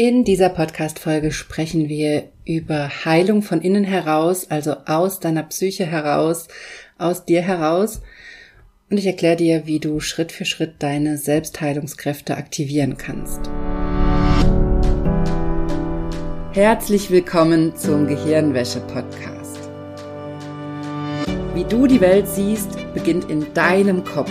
In dieser Podcast-Folge sprechen wir über Heilung von innen heraus, also aus deiner Psyche heraus, aus dir heraus. Und ich erkläre dir, wie du Schritt für Schritt deine Selbstheilungskräfte aktivieren kannst. Herzlich willkommen zum Gehirnwäsche-Podcast. Wie du die Welt siehst, beginnt in deinem Kopf.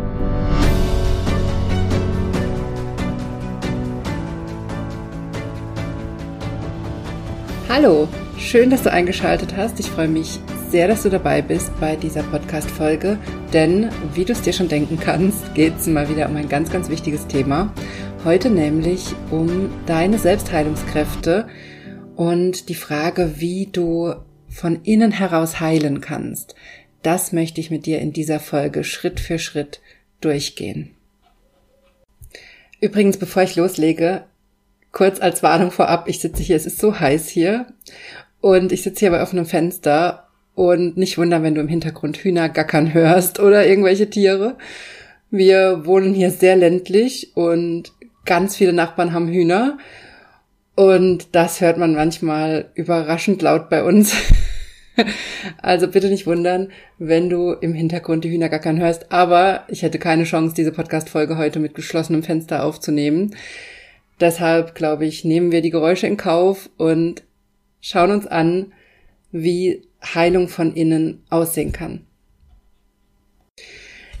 Hallo, schön, dass du eingeschaltet hast. Ich freue mich sehr, dass du dabei bist bei dieser Podcast-Folge, denn wie du es dir schon denken kannst, geht es mal wieder um ein ganz, ganz wichtiges Thema. Heute nämlich um deine Selbstheilungskräfte und die Frage, wie du von innen heraus heilen kannst. Das möchte ich mit dir in dieser Folge Schritt für Schritt durchgehen. Übrigens, bevor ich loslege, kurz als Warnung vorab, ich sitze hier, es ist so heiß hier und ich sitze hier bei offenem Fenster und nicht wundern, wenn du im Hintergrund Hühner gackern hörst oder irgendwelche Tiere. Wir wohnen hier sehr ländlich und ganz viele Nachbarn haben Hühner und das hört man manchmal überraschend laut bei uns. Also bitte nicht wundern, wenn du im Hintergrund die Hühner gackern hörst. Aber ich hätte keine Chance, diese Podcast-Folge heute mit geschlossenem Fenster aufzunehmen. Deshalb, glaube ich, nehmen wir die Geräusche in Kauf und schauen uns an, wie Heilung von innen aussehen kann.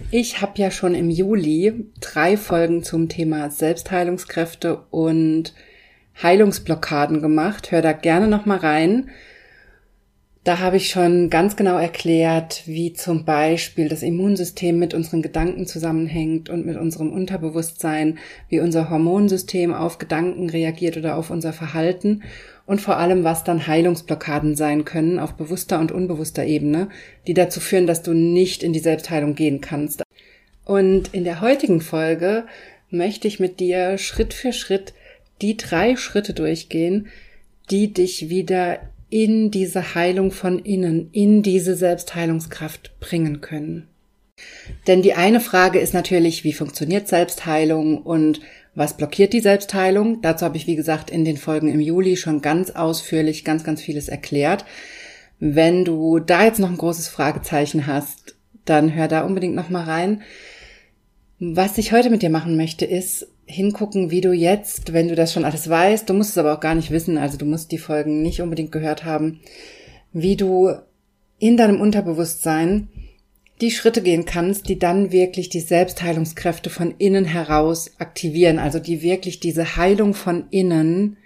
Ich habe ja schon im Juli drei Folgen zum Thema Selbstheilungskräfte und Heilungsblockaden gemacht. Hör da gerne noch mal rein. Da habe ich schon ganz genau erklärt, wie zum Beispiel das Immunsystem mit unseren Gedanken zusammenhängt und mit unserem Unterbewusstsein, wie unser Hormonsystem auf Gedanken reagiert oder auf unser Verhalten und vor allem, was dann Heilungsblockaden sein können auf bewusster und unbewusster Ebene, die dazu führen, dass du nicht in die Selbstheilung gehen kannst. Und in der heutigen Folge möchte ich mit dir Schritt für Schritt die drei Schritte durchgehen, die dich wieder in diese Heilung von innen, in diese Selbstheilungskraft bringen können. Denn die eine Frage ist natürlich, wie funktioniert Selbstheilung und was blockiert die Selbstheilung? Dazu habe ich, wie gesagt, in den Folgen im Juli schon ganz ausführlich ganz, ganz vieles erklärt. Wenn du da jetzt noch ein großes Fragezeichen hast, dann hör da unbedingt noch mal rein. Was ich heute mit dir machen möchte, ist hingucken, wie du jetzt, wenn du das schon alles weißt, du musst es aber auch gar nicht wissen, also du musst die Folgen nicht unbedingt gehört haben, wie du in deinem Unterbewusstsein die Schritte gehen kannst, die dann wirklich die Selbstheilungskräfte von innen heraus aktivieren, also die wirklich diese Heilung von innen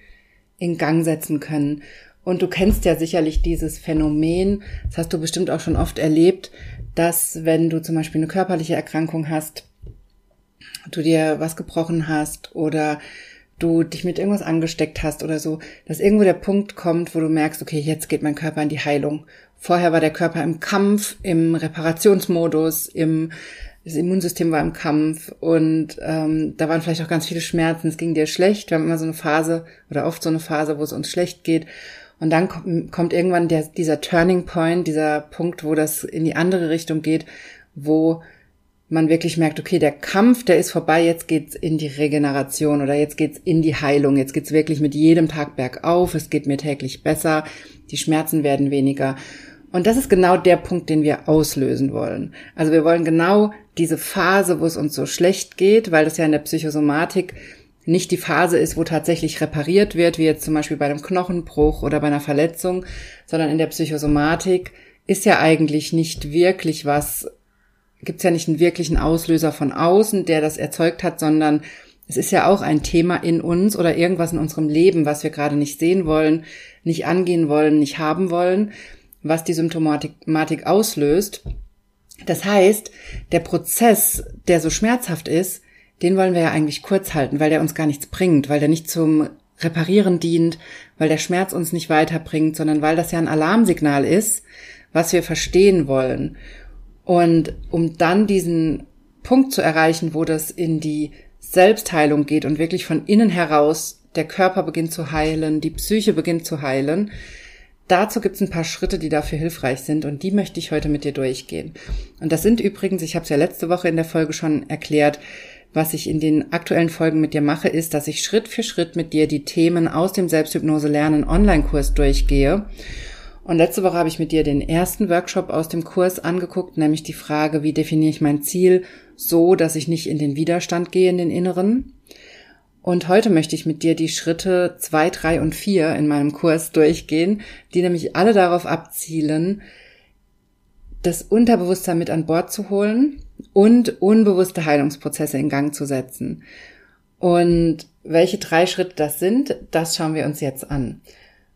in Gang setzen können. Und du kennst ja sicherlich dieses Phänomen, das hast du bestimmt auch schon oft erlebt, dass wenn du zum Beispiel eine körperliche Erkrankung hast, du dir was gebrochen hast oder du dich mit irgendwas angesteckt hast oder so, dass irgendwo der Punkt kommt, wo du merkst, okay, jetzt geht mein Körper in die Heilung. Vorher war der Körper im Kampf, im Reparationsmodus, im das Immunsystem war im Kampf und ähm, da waren vielleicht auch ganz viele Schmerzen. Es ging dir schlecht. Wir haben immer so eine Phase oder oft so eine Phase, wo es uns schlecht geht. Und dann kommt, irgendwann der, dieser Turning Point, dieser Punkt, wo das in die andere Richtung geht, wo man wirklich merkt, okay, der Kampf, der ist vorbei, jetzt geht's in die Regeneration oder jetzt geht's in die Heilung, jetzt geht's wirklich mit jedem Tag bergauf, es geht mir täglich besser, die Schmerzen werden weniger. Und das ist genau der Punkt, den wir auslösen wollen. Also wir wollen genau diese Phase, wo es uns so schlecht geht, weil das ja in der Psychosomatik nicht die Phase ist, wo tatsächlich repariert wird, wie jetzt zum Beispiel bei einem Knochenbruch oder bei einer Verletzung, sondern in der Psychosomatik ist ja eigentlich nicht wirklich was gibt es ja nicht einen wirklichen Auslöser von außen, der das erzeugt hat, sondern es ist ja auch ein Thema in uns oder irgendwas in unserem Leben, was wir gerade nicht sehen wollen, nicht angehen wollen, nicht haben wollen, was die Symptomatik auslöst. Das heißt, der Prozess, der so schmerzhaft ist, den wollen wir ja eigentlich kurz halten, weil der uns gar nichts bringt, weil der nicht zum Reparieren dient, weil der Schmerz uns nicht weiterbringt, sondern weil das ja ein Alarmsignal ist, was wir verstehen wollen. Und um dann diesen Punkt zu erreichen, wo das in die Selbstheilung geht und wirklich von innen heraus der Körper beginnt zu heilen, die Psyche beginnt zu heilen, Dazu gibt es ein paar Schritte, die dafür hilfreich sind und die möchte ich heute mit dir durchgehen. Und das sind übrigens, ich habe es ja letzte Woche in der Folge schon erklärt, was ich in den aktuellen Folgen mit dir mache, ist, dass ich Schritt für Schritt mit dir die Themen aus dem Selbsthypnose Lernen Online-Kurs durchgehe. Und letzte Woche habe ich mit dir den ersten Workshop aus dem Kurs angeguckt, nämlich die Frage, wie definiere ich mein Ziel so, dass ich nicht in den Widerstand gehe, in den inneren. Und heute möchte ich mit dir die Schritte zwei, drei und vier in meinem Kurs durchgehen, die nämlich alle darauf abzielen, das Unterbewusstsein mit an Bord zu holen und unbewusste Heilungsprozesse in Gang zu setzen. Und welche drei Schritte das sind, das schauen wir uns jetzt an.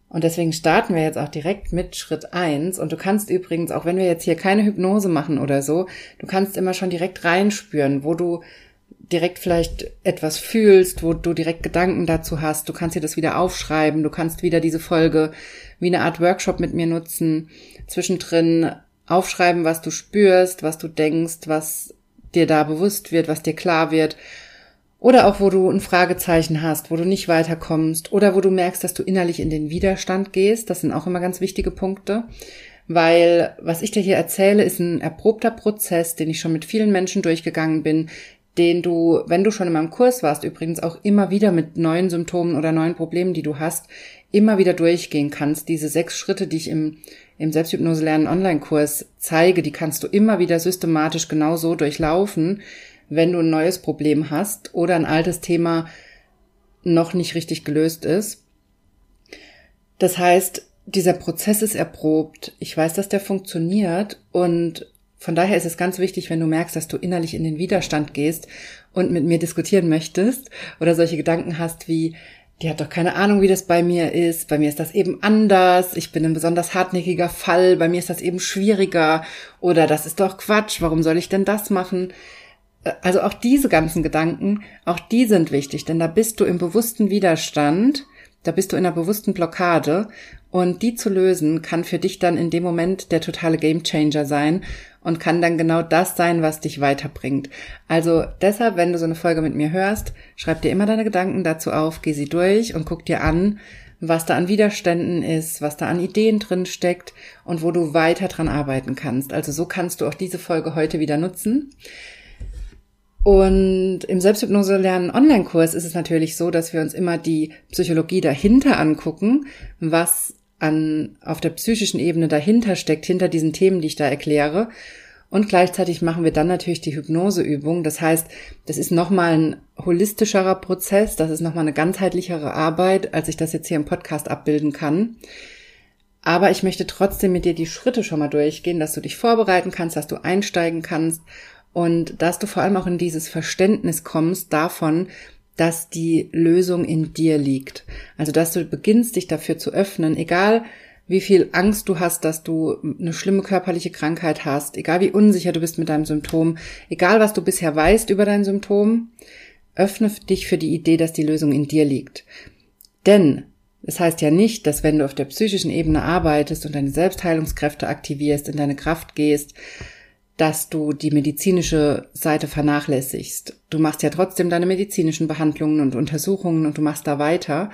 Und deswegen starten wir jetzt auch direkt mit Schritt eins. Und du kannst übrigens, auch wenn wir jetzt hier keine Hypnose machen oder so, du kannst immer schon direkt reinspüren, wo du direkt vielleicht etwas fühlst, wo du direkt Gedanken dazu hast. Du kannst dir das wieder aufschreiben. Du kannst wieder diese Folge wie eine Art Workshop mit mir nutzen. Zwischendrin aufschreiben, was du spürst, was du denkst, was dir da bewusst wird, was dir klar wird. Oder auch, wo du ein Fragezeichen hast, wo du nicht weiterkommst oder wo du merkst, dass du innerlich in den Widerstand gehst. Das sind auch immer ganz wichtige Punkte. Weil was ich dir hier erzähle, ist ein erprobter Prozess, den ich schon mit vielen Menschen durchgegangen bin, den du, wenn du schon in meinem Kurs warst, übrigens auch immer wieder mit neuen Symptomen oder neuen Problemen, die du hast, immer wieder durchgehen kannst. Diese sechs Schritte, die ich im, im Selbsthypnose lernen Online-Kurs zeige, die kannst du immer wieder systematisch genau so durchlaufen, wenn du ein neues Problem hast oder ein altes Thema noch nicht richtig gelöst ist. Das heißt, dieser Prozess ist erprobt. Ich weiß, dass der funktioniert und von daher ist es ganz wichtig, wenn du merkst, dass du innerlich in den Widerstand gehst und mit mir diskutieren möchtest oder solche Gedanken hast wie, die hat doch keine Ahnung, wie das bei mir ist, bei mir ist das eben anders, ich bin ein besonders hartnäckiger Fall, bei mir ist das eben schwieriger oder das ist doch Quatsch, warum soll ich denn das machen? Also auch diese ganzen Gedanken, auch die sind wichtig, denn da bist du im bewussten Widerstand, da bist du in einer bewussten Blockade und die zu lösen kann für dich dann in dem Moment der totale Gamechanger sein und kann dann genau das sein, was dich weiterbringt. Also deshalb, wenn du so eine Folge mit mir hörst, schreib dir immer deine Gedanken dazu auf, geh sie durch und guck dir an, was da an Widerständen ist, was da an Ideen drin steckt und wo du weiter dran arbeiten kannst. Also so kannst du auch diese Folge heute wieder nutzen. Und im Selbsthypnose lernen Online-Kurs ist es natürlich so, dass wir uns immer die Psychologie dahinter angucken, was an, auf der psychischen Ebene dahinter steckt, hinter diesen Themen, die ich da erkläre. Und gleichzeitig machen wir dann natürlich die Hypnoseübung. Das heißt, das ist nochmal ein holistischerer Prozess, das ist nochmal eine ganzheitlichere Arbeit, als ich das jetzt hier im Podcast abbilden kann. Aber ich möchte trotzdem mit dir die Schritte schon mal durchgehen, dass du dich vorbereiten kannst, dass du einsteigen kannst und dass du vor allem auch in dieses Verständnis kommst davon, dass die Lösung in dir liegt. Also, dass du beginnst, dich dafür zu öffnen, egal wie viel Angst du hast, dass du eine schlimme körperliche Krankheit hast, egal wie unsicher du bist mit deinem Symptom, egal was du bisher weißt über dein Symptom, öffne dich für die Idee, dass die Lösung in dir liegt. Denn es heißt ja nicht, dass wenn du auf der psychischen Ebene arbeitest und deine Selbstheilungskräfte aktivierst, in deine Kraft gehst, dass du die medizinische Seite vernachlässigst. Du machst ja trotzdem deine medizinischen Behandlungen und Untersuchungen und du machst da weiter.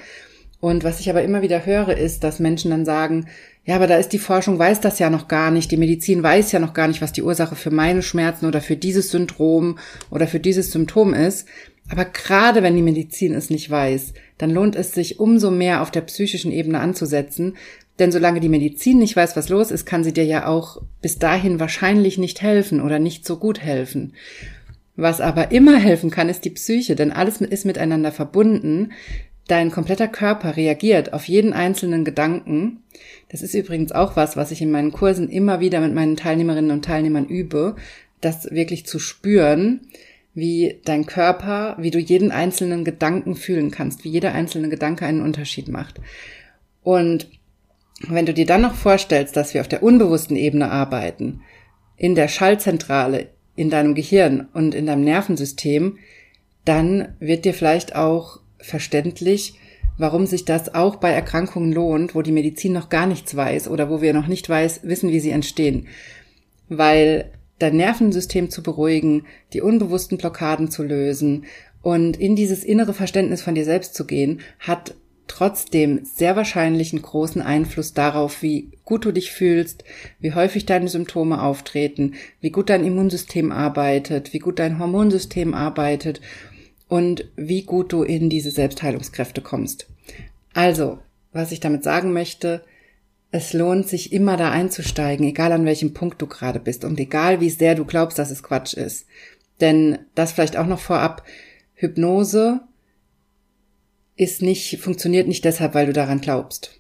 Und was ich aber immer wieder höre, ist, dass Menschen dann sagen, ja, aber da ist die Forschung, weiß das ja noch gar nicht, die Medizin weiß ja noch gar nicht, was die Ursache für meine Schmerzen oder für dieses Syndrom oder für dieses Symptom ist. Aber gerade wenn die Medizin es nicht weiß, dann lohnt es sich umso mehr auf der psychischen Ebene anzusetzen, denn solange die Medizin nicht weiß, was los ist, kann sie dir ja auch bis dahin wahrscheinlich nicht helfen oder nicht so gut helfen. Was aber immer helfen kann, ist die Psyche, denn alles ist miteinander verbunden. Dein kompletter Körper reagiert auf jeden einzelnen Gedanken. Das ist übrigens auch was, was ich in meinen Kursen immer wieder mit meinen Teilnehmerinnen und Teilnehmern übe, das wirklich zu spüren, wie dein Körper, wie du jeden einzelnen Gedanken fühlen kannst, wie jeder einzelne Gedanke einen Unterschied macht. Und wenn du dir dann noch vorstellst, dass wir auf der unbewussten Ebene arbeiten, in der Schallzentrale, in deinem Gehirn und in deinem Nervensystem, dann wird dir vielleicht auch verständlich, warum sich das auch bei Erkrankungen lohnt, wo die Medizin noch gar nichts weiß oder wo wir noch nicht weiß, wissen, wie sie entstehen. Weil dein Nervensystem zu beruhigen, die unbewussten Blockaden zu lösen und in dieses innere Verständnis von dir selbst zu gehen, hat trotzdem sehr wahrscheinlich einen großen Einfluss darauf, wie gut du dich fühlst, wie häufig deine Symptome auftreten, wie gut dein Immunsystem arbeitet, wie gut dein Hormonsystem arbeitet und wie gut du in diese Selbstheilungskräfte kommst. Also, was ich damit sagen möchte, es lohnt sich immer da einzusteigen, egal an welchem Punkt du gerade bist und egal wie sehr du glaubst, dass es Quatsch ist. Denn das vielleicht auch noch vorab, Hypnose ist nicht, funktioniert nicht deshalb, weil du daran glaubst.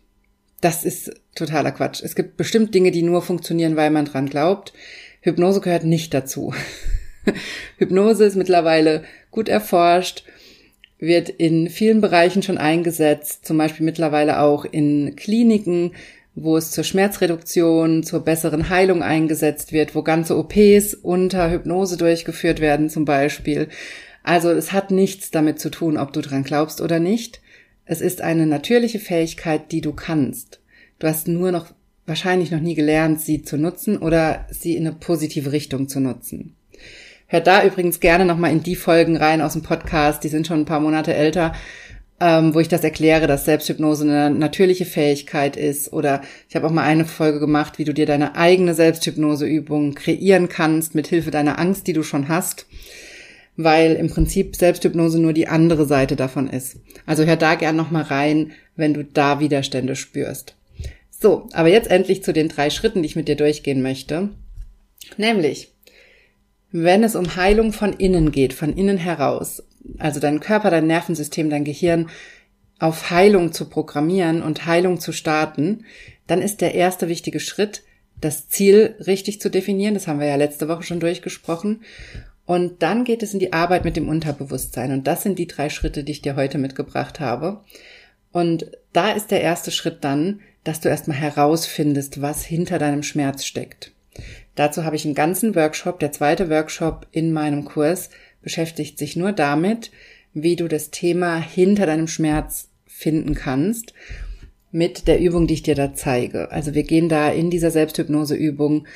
Das ist totaler Quatsch. Es gibt bestimmt Dinge, die nur funktionieren, weil man dran glaubt. Hypnose gehört nicht dazu. Hypnose ist mittlerweile gut erforscht, wird in vielen Bereichen schon eingesetzt, zum Beispiel mittlerweile auch in Kliniken, wo es zur Schmerzreduktion, zur besseren Heilung eingesetzt wird, wo ganze OPs unter Hypnose durchgeführt werden zum Beispiel. Also es hat nichts damit zu tun, ob du dran glaubst oder nicht. Es ist eine natürliche Fähigkeit, die du kannst. Du hast nur noch wahrscheinlich noch nie gelernt, sie zu nutzen oder sie in eine positive Richtung zu nutzen. Hört da übrigens gerne nochmal in die Folgen rein aus dem Podcast, die sind schon ein paar Monate älter, ähm, wo ich das erkläre, dass Selbsthypnose eine natürliche Fähigkeit ist. Oder ich habe auch mal eine Folge gemacht, wie du dir deine eigene Selbsthypnoseübung kreieren kannst mit Hilfe deiner Angst, die du schon hast weil im Prinzip Selbsthypnose nur die andere Seite davon ist. Also hör da gern nochmal rein, wenn du da Widerstände spürst. So, aber jetzt endlich zu den drei Schritten, die ich mit dir durchgehen möchte. Nämlich, wenn es um Heilung von innen geht, von innen heraus, also dein Körper, dein Nervensystem, dein Gehirn auf Heilung zu programmieren und Heilung zu starten, dann ist der erste wichtige Schritt, das Ziel richtig zu definieren. Das haben wir ja letzte Woche schon durchgesprochen. Und dann geht es in die Arbeit mit dem Unterbewusstsein. Und das sind die drei Schritte, die ich dir heute mitgebracht habe. Und da ist der erste Schritt dann, dass du erstmal herausfindest, was hinter deinem Schmerz steckt. Dazu habe ich einen ganzen Workshop. Der zweite Workshop in meinem Kurs beschäftigt sich nur damit, wie du das Thema hinter deinem Schmerz finden kannst mit der Übung, die ich dir da zeige. Also wir gehen da in dieser Selbsthypnoseübung.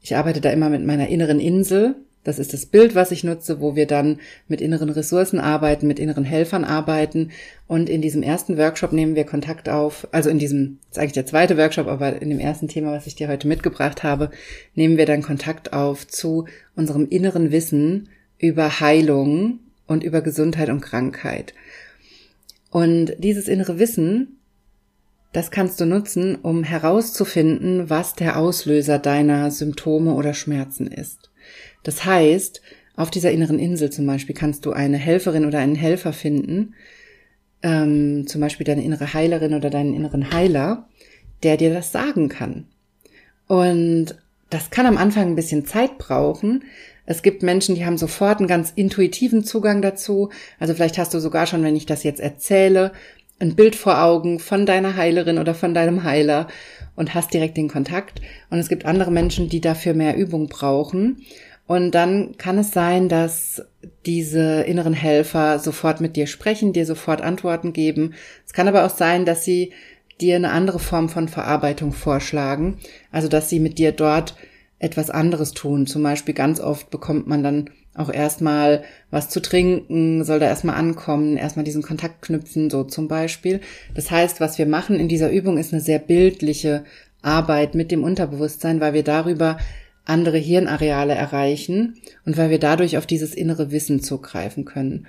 Ich arbeite da immer mit meiner inneren Insel. Das ist das Bild, was ich nutze, wo wir dann mit inneren Ressourcen arbeiten, mit inneren Helfern arbeiten. Und in diesem ersten Workshop nehmen wir Kontakt auf, also in diesem, das ist eigentlich der zweite Workshop, aber in dem ersten Thema, was ich dir heute mitgebracht habe, nehmen wir dann Kontakt auf zu unserem inneren Wissen über Heilung und über Gesundheit und Krankheit. Und dieses innere Wissen, das kannst du nutzen, um herauszufinden, was der Auslöser deiner Symptome oder Schmerzen ist. Das heißt, auf dieser inneren Insel zum Beispiel kannst du eine Helferin oder einen Helfer finden, ähm, zum Beispiel deine innere Heilerin oder deinen inneren Heiler, der dir das sagen kann. Und das kann am Anfang ein bisschen Zeit brauchen. Es gibt Menschen, die haben sofort einen ganz intuitiven Zugang dazu. Also vielleicht hast du sogar schon, wenn ich das jetzt erzähle, ein Bild vor Augen von deiner Heilerin oder von deinem Heiler und hast direkt den Kontakt. Und es gibt andere Menschen, die dafür mehr Übung brauchen. Und dann kann es sein, dass diese inneren Helfer sofort mit dir sprechen, dir sofort Antworten geben. Es kann aber auch sein, dass sie dir eine andere Form von Verarbeitung vorschlagen. Also, dass sie mit dir dort etwas anderes tun. Zum Beispiel ganz oft bekommt man dann auch erstmal was zu trinken, soll da erstmal ankommen, erstmal diesen Kontakt knüpfen, so zum Beispiel. Das heißt, was wir machen in dieser Übung ist eine sehr bildliche Arbeit mit dem Unterbewusstsein, weil wir darüber andere Hirnareale erreichen und weil wir dadurch auf dieses innere Wissen zugreifen können.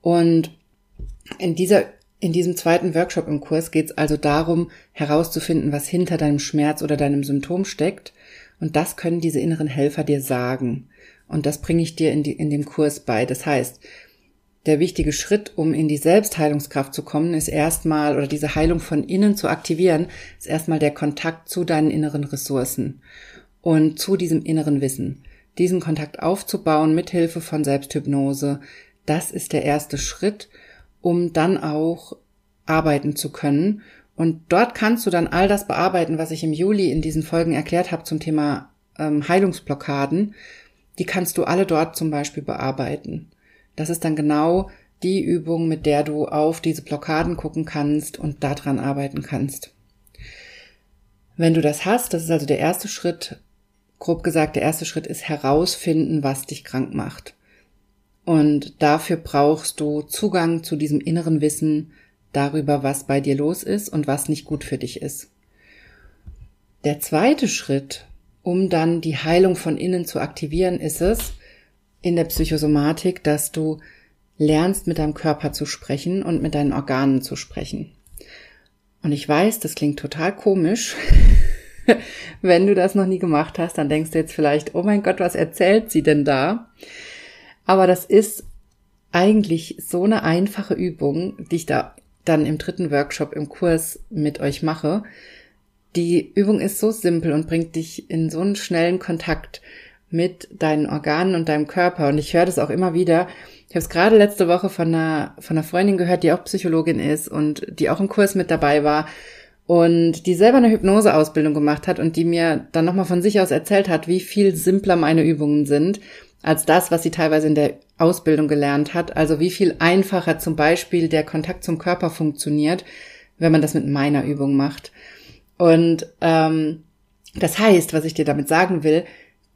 Und in dieser in diesem zweiten Workshop im Kurs geht es also darum, herauszufinden, was hinter deinem Schmerz oder deinem Symptom steckt. Und das können diese inneren Helfer dir sagen. Und das bringe ich dir in, die, in dem Kurs bei. Das heißt, der wichtige Schritt, um in die Selbstheilungskraft zu kommen, ist erstmal, oder diese Heilung von innen zu aktivieren, ist erstmal der Kontakt zu deinen inneren Ressourcen und zu diesem inneren Wissen. Diesen Kontakt aufzubauen mit Hilfe von Selbsthypnose, das ist der erste Schritt, um dann auch arbeiten zu können. Und dort kannst du dann all das bearbeiten, was ich im Juli in diesen Folgen erklärt habe zum Thema ähm, Heilungsblockaden. Die kannst du alle dort zum Beispiel bearbeiten. Das ist dann genau die Übung, mit der du auf diese Blockaden gucken kannst und daran arbeiten kannst. Wenn du das hast, das ist also der erste Schritt, grob gesagt, der erste Schritt ist herausfinden, was dich krank macht. Und dafür brauchst du Zugang zu diesem inneren Wissen darüber, was bei dir los ist und was nicht gut für dich ist. Der zweite Schritt, um dann die Heilung von innen zu aktivieren, ist es in der Psychosomatik, dass du lernst, mit deinem Körper zu sprechen und mit deinen Organen zu sprechen. Und ich weiß, das klingt total komisch. Wenn du das noch nie gemacht hast, dann denkst du jetzt vielleicht, oh mein Gott, was erzählt sie denn da? Aber das ist eigentlich so eine einfache Übung, die ich da dann im dritten Workshop im Kurs mit euch mache. Die Übung ist so simpel und bringt dich in so einen schnellen Kontakt mit deinen Organen und deinem Körper. Und ich höre das auch immer wieder. Ich habe es gerade letzte Woche von einer, von einer Freundin gehört, die auch Psychologin ist und die auch im Kurs mit dabei war und die selber eine Hypnoseausbildung gemacht hat und die mir dann nochmal von sich aus erzählt hat, wie viel simpler meine Übungen sind als das, was sie teilweise in der Ausbildung gelernt hat. Also wie viel einfacher zum Beispiel der Kontakt zum Körper funktioniert, wenn man das mit meiner Übung macht. Und ähm, das heißt, was ich dir damit sagen will,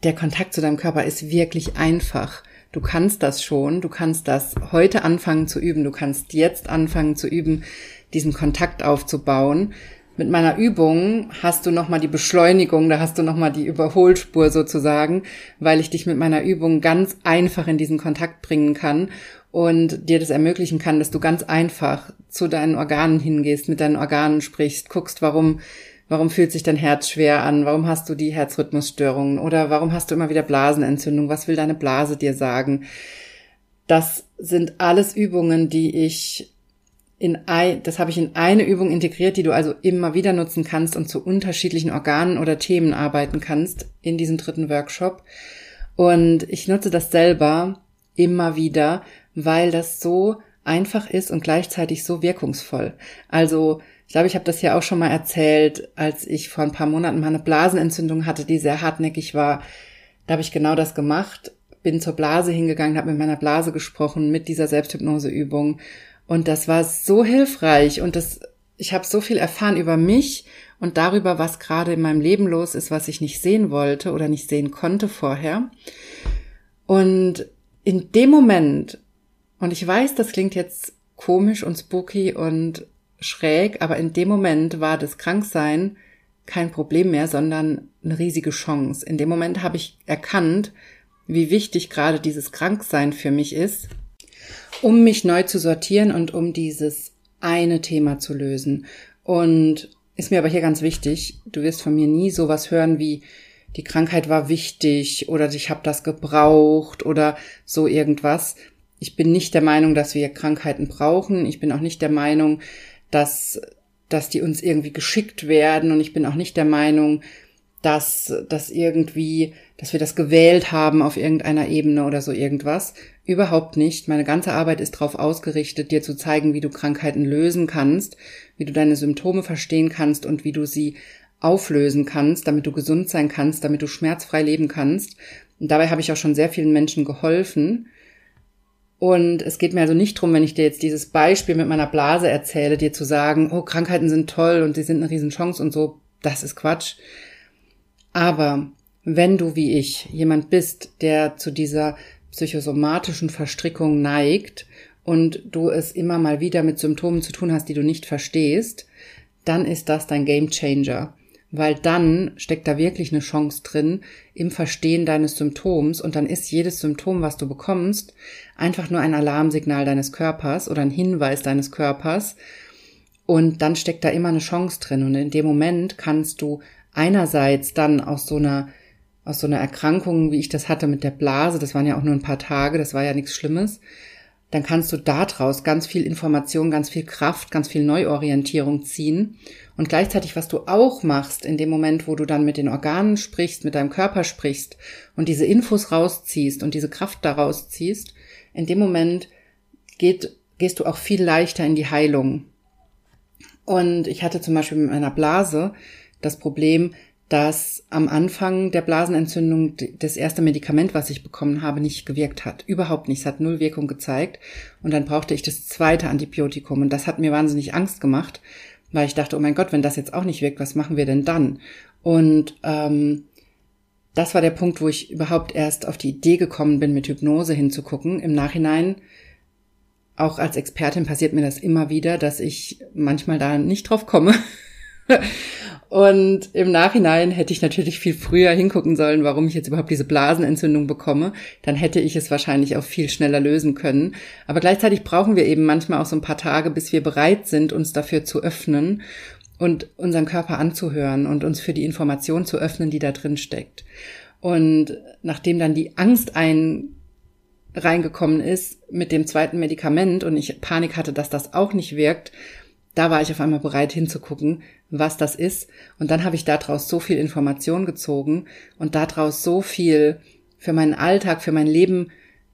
der Kontakt zu deinem Körper ist wirklich einfach. Du kannst das schon, du kannst das heute anfangen zu üben, du kannst jetzt anfangen zu üben, diesen Kontakt aufzubauen. Mit meiner Übung hast du nochmal die Beschleunigung, da hast du nochmal die Überholspur sozusagen, weil ich dich mit meiner Übung ganz einfach in diesen Kontakt bringen kann und dir das ermöglichen kann, dass du ganz einfach zu deinen Organen hingehst, mit deinen Organen sprichst, guckst, warum Warum fühlt sich dein Herz schwer an? Warum hast du die Herzrhythmusstörungen? Oder warum hast du immer wieder Blasenentzündung? Was will deine Blase dir sagen? Das sind alles Übungen, die ich in ein, das habe ich in eine Übung integriert, die du also immer wieder nutzen kannst und zu unterschiedlichen Organen oder Themen arbeiten kannst in diesem dritten Workshop. Und ich nutze das selber immer wieder, weil das so einfach ist und gleichzeitig so wirkungsvoll. Also ich glaube, ich habe das ja auch schon mal erzählt, als ich vor ein paar Monaten mal eine Blasenentzündung hatte, die sehr hartnäckig war. Da habe ich genau das gemacht, bin zur Blase hingegangen, habe mit meiner Blase gesprochen mit dieser Selbsthypnoseübung und das war so hilfreich und das ich habe so viel erfahren über mich und darüber, was gerade in meinem Leben los ist, was ich nicht sehen wollte oder nicht sehen konnte vorher. Und in dem Moment, und ich weiß, das klingt jetzt komisch und spooky und schräg, aber in dem Moment war das Kranksein kein Problem mehr, sondern eine riesige Chance. In dem Moment habe ich erkannt, wie wichtig gerade dieses Kranksein für mich ist, um mich neu zu sortieren und um dieses eine Thema zu lösen. Und ist mir aber hier ganz wichtig, du wirst von mir nie sowas hören wie die Krankheit war wichtig oder ich habe das gebraucht oder so irgendwas. Ich bin nicht der Meinung, dass wir Krankheiten brauchen. Ich bin auch nicht der Meinung, dass, dass die uns irgendwie geschickt werden. Und ich bin auch nicht der Meinung, dass, dass irgendwie, dass wir das gewählt haben auf irgendeiner Ebene oder so irgendwas. Überhaupt nicht. Meine ganze Arbeit ist darauf ausgerichtet, dir zu zeigen, wie du Krankheiten lösen kannst, wie du deine Symptome verstehen kannst und wie du sie auflösen kannst, damit du gesund sein kannst, damit du schmerzfrei leben kannst. Und dabei habe ich auch schon sehr vielen Menschen geholfen. Und es geht mir also nicht drum, wenn ich dir jetzt dieses Beispiel mit meiner Blase erzähle, dir zu sagen, oh, Krankheiten sind toll und sie sind eine Riesenchance und so, das ist Quatsch. Aber wenn du wie ich jemand bist, der zu dieser psychosomatischen Verstrickung neigt und du es immer mal wieder mit Symptomen zu tun hast, die du nicht verstehst, dann ist das dein Game Changer. Weil dann steckt da wirklich eine Chance drin im Verstehen deines Symptoms und dann ist jedes Symptom, was du bekommst, einfach nur ein Alarmsignal deines Körpers oder ein Hinweis deines Körpers. Und dann steckt da immer eine Chance drin. Und in dem Moment kannst du einerseits dann aus so einer aus so einer Erkrankung, wie ich das hatte mit der Blase, das waren ja auch nur ein paar Tage, das war ja nichts Schlimmes, dann kannst du daraus ganz viel Information, ganz viel Kraft, ganz viel Neuorientierung ziehen. Und gleichzeitig, was du auch machst, in dem Moment, wo du dann mit den Organen sprichst, mit deinem Körper sprichst und diese Infos rausziehst und diese Kraft daraus ziehst, in dem Moment geht, gehst du auch viel leichter in die Heilung. Und ich hatte zum Beispiel mit meiner Blase das Problem, dass am Anfang der Blasenentzündung das erste Medikament, was ich bekommen habe, nicht gewirkt hat. Überhaupt nicht. Es hat null Wirkung gezeigt. Und dann brauchte ich das zweite Antibiotikum. Und das hat mir wahnsinnig Angst gemacht, weil ich dachte, oh mein Gott, wenn das jetzt auch nicht wirkt, was machen wir denn dann? Und ähm, das war der Punkt, wo ich überhaupt erst auf die Idee gekommen bin, mit Hypnose hinzugucken. Im Nachhinein, auch als Expertin passiert mir das immer wieder, dass ich manchmal da nicht drauf komme. Und im Nachhinein hätte ich natürlich viel früher hingucken sollen, warum ich jetzt überhaupt diese Blasenentzündung bekomme. Dann hätte ich es wahrscheinlich auch viel schneller lösen können. Aber gleichzeitig brauchen wir eben manchmal auch so ein paar Tage, bis wir bereit sind, uns dafür zu öffnen und unseren Körper anzuhören und uns für die Information zu öffnen, die da drin steckt. Und nachdem dann die Angst ein reingekommen ist mit dem zweiten Medikament und ich Panik hatte, dass das auch nicht wirkt, da war ich auf einmal bereit hinzugucken, was das ist. Und dann habe ich daraus so viel Information gezogen und daraus so viel für meinen Alltag, für mein Leben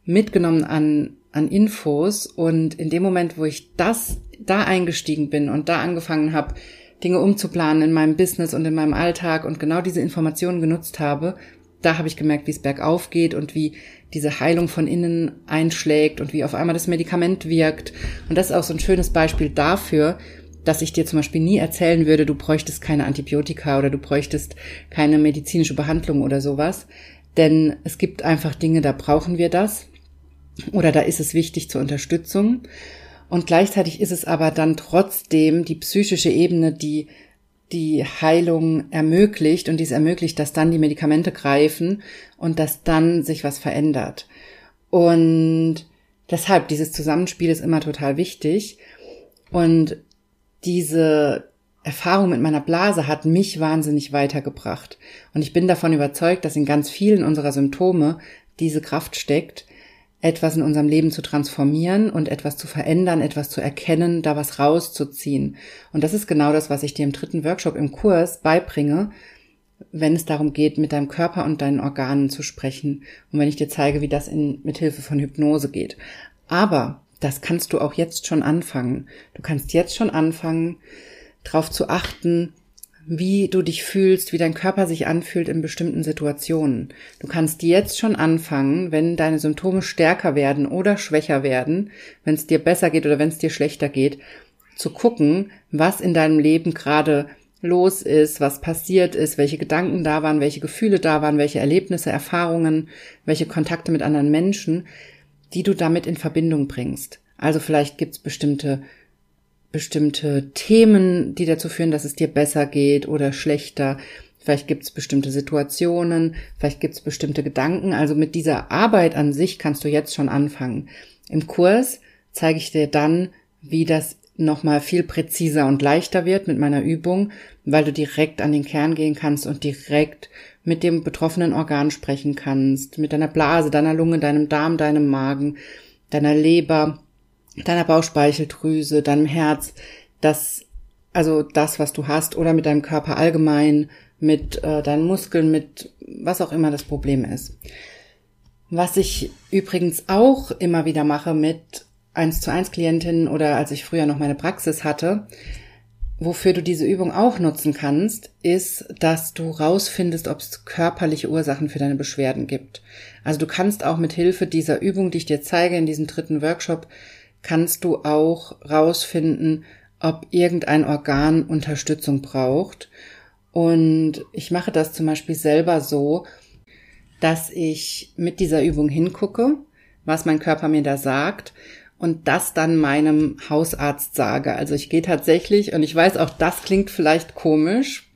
mitgenommen an, an Infos. Und in dem Moment, wo ich das da eingestiegen bin und da angefangen habe, Dinge umzuplanen in meinem Business und in meinem Alltag und genau diese Informationen genutzt habe, da habe ich gemerkt, wie es bergauf geht und wie diese Heilung von innen einschlägt und wie auf einmal das Medikament wirkt. Und das ist auch so ein schönes Beispiel dafür, dass ich dir zum Beispiel nie erzählen würde, du bräuchtest keine Antibiotika oder du bräuchtest keine medizinische Behandlung oder sowas. Denn es gibt einfach Dinge, da brauchen wir das. Oder da ist es wichtig zur Unterstützung. Und gleichzeitig ist es aber dann trotzdem die psychische Ebene, die die Heilung ermöglicht und dies ermöglicht, dass dann die Medikamente greifen und dass dann sich was verändert. Und deshalb, dieses Zusammenspiel ist immer total wichtig. Und diese Erfahrung mit meiner Blase hat mich wahnsinnig weitergebracht. Und ich bin davon überzeugt, dass in ganz vielen unserer Symptome diese Kraft steckt, etwas in unserem Leben zu transformieren und etwas zu verändern, etwas zu erkennen, da was rauszuziehen. Und das ist genau das, was ich dir im dritten Workshop im Kurs beibringe, wenn es darum geht, mit deinem Körper und deinen Organen zu sprechen und wenn ich dir zeige, wie das in, mit Hilfe von Hypnose geht. Aber das kannst du auch jetzt schon anfangen. Du kannst jetzt schon anfangen, darauf zu achten, wie du dich fühlst, wie dein Körper sich anfühlt in bestimmten Situationen. Du kannst jetzt schon anfangen, wenn deine Symptome stärker werden oder schwächer werden, wenn es dir besser geht oder wenn es dir schlechter geht, zu gucken, was in deinem Leben gerade los ist, was passiert ist, welche Gedanken da waren, welche Gefühle da waren, welche Erlebnisse, Erfahrungen, welche Kontakte mit anderen Menschen, die du damit in Verbindung bringst. Also vielleicht gibt's bestimmte bestimmte Themen, die dazu führen, dass es dir besser geht oder schlechter. Vielleicht gibt's bestimmte Situationen, vielleicht gibt's bestimmte Gedanken. Also mit dieser Arbeit an sich kannst du jetzt schon anfangen. Im Kurs zeige ich dir dann, wie das nochmal viel präziser und leichter wird mit meiner Übung, weil du direkt an den Kern gehen kannst und direkt mit dem betroffenen Organ sprechen kannst, mit deiner Blase, deiner Lunge, deinem Darm, deinem Magen, deiner Leber, deiner Bauchspeicheldrüse, deinem Herz, das, also das, was du hast, oder mit deinem Körper allgemein, mit äh, deinen Muskeln, mit was auch immer das Problem ist. Was ich übrigens auch immer wieder mache mit 1 zu 1 Klientinnen oder als ich früher noch meine Praxis hatte, Wofür du diese Übung auch nutzen kannst, ist, dass du rausfindest, ob es körperliche Ursachen für deine Beschwerden gibt. Also du kannst auch mit Hilfe dieser Übung, die ich dir zeige in diesem dritten Workshop, kannst du auch rausfinden, ob irgendein Organ Unterstützung braucht. Und ich mache das zum Beispiel selber so, dass ich mit dieser Übung hingucke, was mein Körper mir da sagt und das dann meinem Hausarzt sage. Also ich gehe tatsächlich, und ich weiß auch, das klingt vielleicht komisch.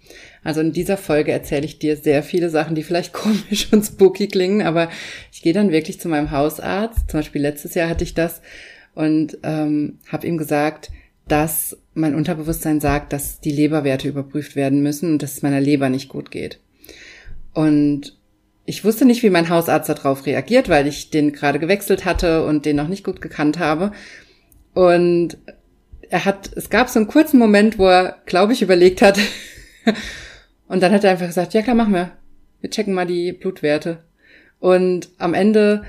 Also in dieser Folge erzähle ich dir sehr viele Sachen, die vielleicht komisch und spooky klingen, aber ich gehe dann wirklich zu meinem Hausarzt. Zum Beispiel letztes Jahr hatte ich das und ähm, habe ihm gesagt, dass mein Unterbewusstsein sagt, dass die Leberwerte überprüft werden müssen und dass es meiner Leber nicht gut geht. Und ich wusste nicht, wie mein Hausarzt darauf reagiert, weil ich den gerade gewechselt hatte und den noch nicht gut gekannt habe. Und er hat, es gab so einen kurzen Moment, wo er, glaube ich, überlegt hat. und dann hat er einfach gesagt, ja klar, machen wir. Wir checken mal die Blutwerte. Und am Ende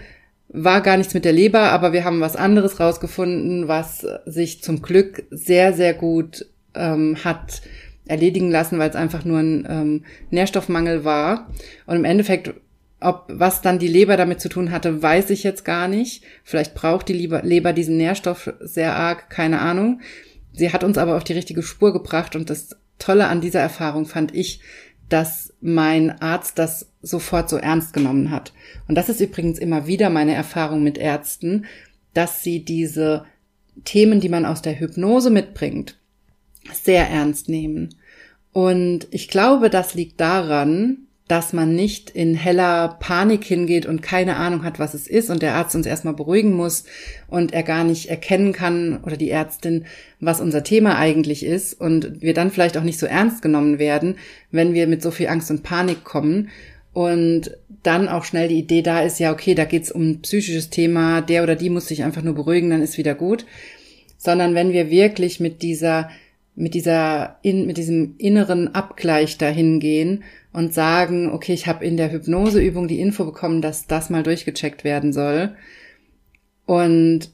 war gar nichts mit der Leber, aber wir haben was anderes rausgefunden, was sich zum Glück sehr, sehr gut ähm, hat erledigen lassen, weil es einfach nur ein ähm, Nährstoffmangel war. Und im Endeffekt, ob was dann die Leber damit zu tun hatte, weiß ich jetzt gar nicht. Vielleicht braucht die Leber, diesen Nährstoff sehr arg, keine Ahnung. Sie hat uns aber auf die richtige Spur gebracht und das Tolle an dieser Erfahrung fand ich, dass mein Arzt das sofort so ernst genommen hat. Und das ist übrigens immer wieder meine Erfahrung mit Ärzten, dass sie diese Themen, die man aus der Hypnose mitbringt, sehr ernst nehmen. Und ich glaube, das liegt daran, dass man nicht in heller Panik hingeht und keine Ahnung hat, was es ist und der Arzt uns erstmal beruhigen muss und er gar nicht erkennen kann oder die Ärztin, was unser Thema eigentlich ist und wir dann vielleicht auch nicht so ernst genommen werden, wenn wir mit so viel Angst und Panik kommen und dann auch schnell die Idee da ist, ja, okay, da geht's um ein psychisches Thema, der oder die muss sich einfach nur beruhigen, dann ist wieder gut, sondern wenn wir wirklich mit dieser mit dieser in, mit diesem inneren Abgleich dahin gehen und sagen, okay, ich habe in der Hypnoseübung die Info bekommen, dass das mal durchgecheckt werden soll. Und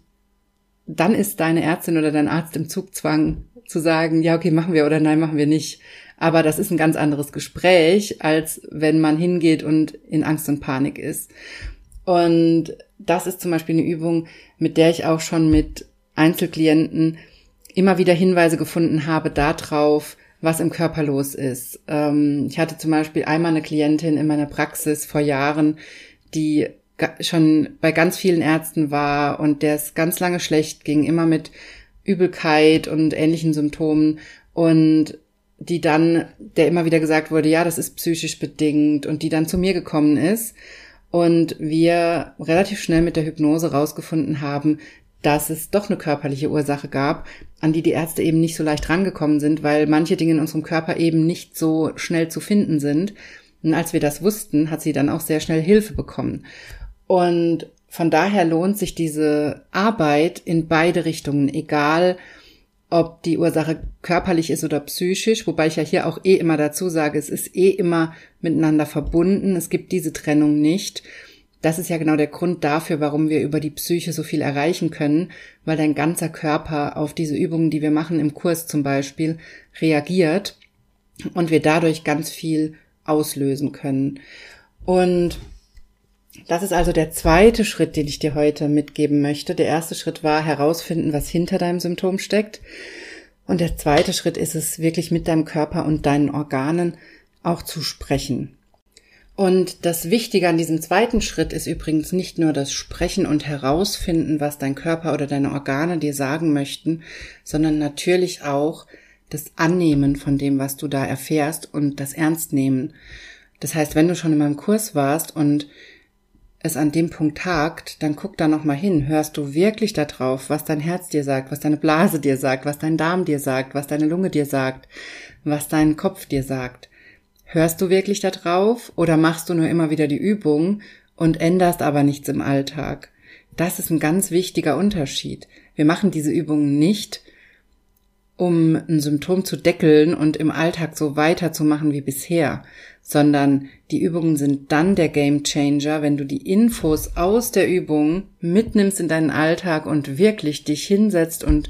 dann ist deine Ärztin oder dein Arzt im Zugzwang zu sagen, ja, okay, machen wir oder nein, machen wir nicht. Aber das ist ein ganz anderes Gespräch, als wenn man hingeht und in Angst und Panik ist. Und das ist zum Beispiel eine Übung, mit der ich auch schon mit Einzelklienten immer wieder Hinweise gefunden habe darauf, was im Körper los ist. Ähm, ich hatte zum Beispiel einmal eine Klientin in meiner Praxis vor Jahren, die schon bei ganz vielen Ärzten war und der es ganz lange schlecht ging, immer mit Übelkeit und ähnlichen Symptomen und die dann, der immer wieder gesagt wurde, ja, das ist psychisch bedingt und die dann zu mir gekommen ist und wir relativ schnell mit der Hypnose rausgefunden haben, dass es doch eine körperliche Ursache gab, an die die Ärzte eben nicht so leicht rangekommen sind, weil manche Dinge in unserem Körper eben nicht so schnell zu finden sind. Und als wir das wussten, hat sie dann auch sehr schnell Hilfe bekommen. Und von daher lohnt sich diese Arbeit in beide Richtungen, egal ob die Ursache körperlich ist oder psychisch, wobei ich ja hier auch eh immer dazu sage, es ist eh immer miteinander verbunden, es gibt diese Trennung nicht das ist ja genau der Grund dafür, warum wir über die Psyche so viel erreichen können, weil dein ganzer Körper auf diese Übungen, die wir machen im Kurs zum Beispiel, reagiert und wir dadurch ganz viel auslösen können. Und das ist also der zweite Schritt, den ich dir heute mitgeben möchte. Der erste Schritt war herausfinden, was hinter deinem Symptom steckt. Und der zweite Schritt ist es, wirklich mit deinem Körper und deinen Organen auch zu sprechen. Und das Wichtige an diesem zweiten Schritt ist übrigens nicht nur das Sprechen und Herausfinden, was dein Körper oder deine Organe dir sagen möchten, sondern natürlich auch das Annehmen von dem, was du da erfährst und das Ernstnehmen. Das heißt, wenn du schon in meinem Kurs warst und es an dem Punkt hakt, dann guck da nochmal hin. Hörst du wirklich da drauf, was dein Herz dir sagt, was deine Blase dir sagt, was dein Darm dir sagt, was deine Lunge dir sagt, was dein Kopf dir sagt? Hörst du wirklich da drauf oder machst du nur immer wieder die Übung und änderst aber nichts im Alltag? Das ist ein ganz wichtiger Unterschied. Wir machen diese Übungen nicht, um ein Symptom zu deckeln und im Alltag so weiterzumachen wie bisher, sondern die Übungen sind dann der Game Changer, wenn du die Infos aus der Übung mitnimmst in deinen Alltag und wirklich dich hinsetzt und